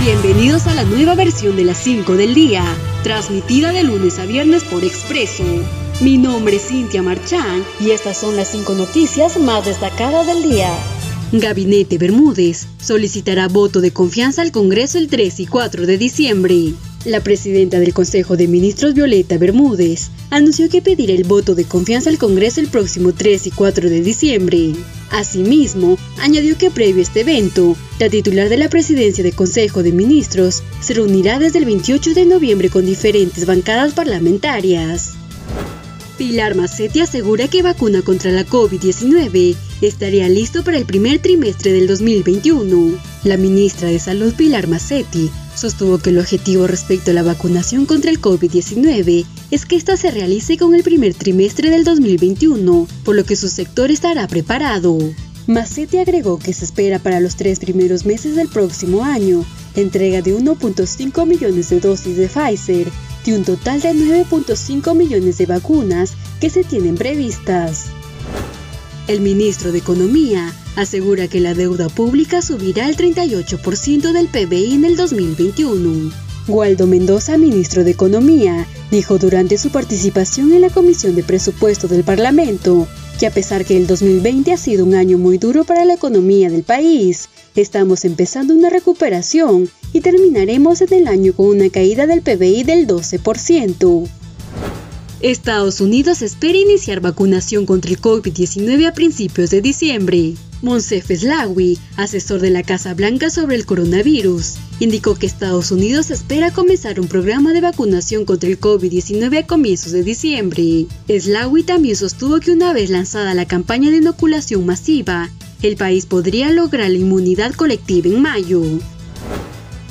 Bienvenidos a la nueva versión de las 5 del día, transmitida de lunes a viernes por Expreso. Mi nombre es Cintia Marchán y estas son las 5 noticias más destacadas del día. Gabinete Bermúdez solicitará voto de confianza al Congreso el 3 y 4 de diciembre. La presidenta del Consejo de Ministros, Violeta Bermúdez, anunció que pedirá el voto de confianza al Congreso el próximo 3 y 4 de diciembre. Asimismo, añadió que previo a este evento, la titular de la presidencia del Consejo de Ministros se reunirá desde el 28 de noviembre con diferentes bancadas parlamentarias. Pilar Macetti asegura que vacuna contra la COVID-19 estaría listo para el primer trimestre del 2021. La ministra de Salud Pilar Macetti sostuvo que el objetivo respecto a la vacunación contra el COVID-19 es que ésta se realice con el primer trimestre del 2021, por lo que su sector estará preparado. Macetti agregó que se espera para los tres primeros meses del próximo año entrega de 1.5 millones de dosis de Pfizer de un total de 9.5 millones de vacunas que se tienen previstas. El ministro de Economía asegura que la deuda pública subirá al 38% del PBI en el 2021. Waldo Mendoza, ministro de Economía, dijo durante su participación en la Comisión de Presupuesto del Parlamento que a pesar que el 2020 ha sido un año muy duro para la economía del país, estamos empezando una recuperación y terminaremos en el año con una caída del PBI del 12%. Estados Unidos espera iniciar vacunación contra el COVID-19 a principios de diciembre. Monsef Slawi, asesor de la Casa Blanca sobre el coronavirus, indicó que Estados Unidos espera comenzar un programa de vacunación contra el COVID-19 a comienzos de diciembre. Slawi también sostuvo que una vez lanzada la campaña de inoculación masiva, el país podría lograr la inmunidad colectiva en mayo.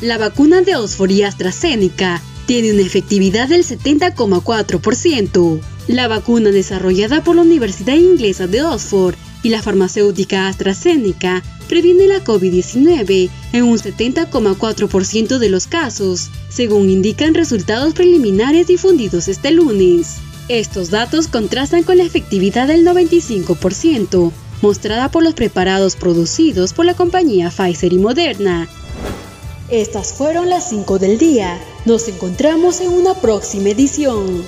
La vacuna de Oxford y AstraZeneca tiene una efectividad del 70,4%. La vacuna desarrollada por la Universidad Inglesa de Oxford y la farmacéutica AstraZeneca previene la COVID-19 en un 70,4% de los casos, según indican resultados preliminares difundidos este lunes. Estos datos contrastan con la efectividad del 95%, mostrada por los preparados producidos por la compañía Pfizer y Moderna. Estas fueron las 5 del día. Nos encontramos en una próxima edición.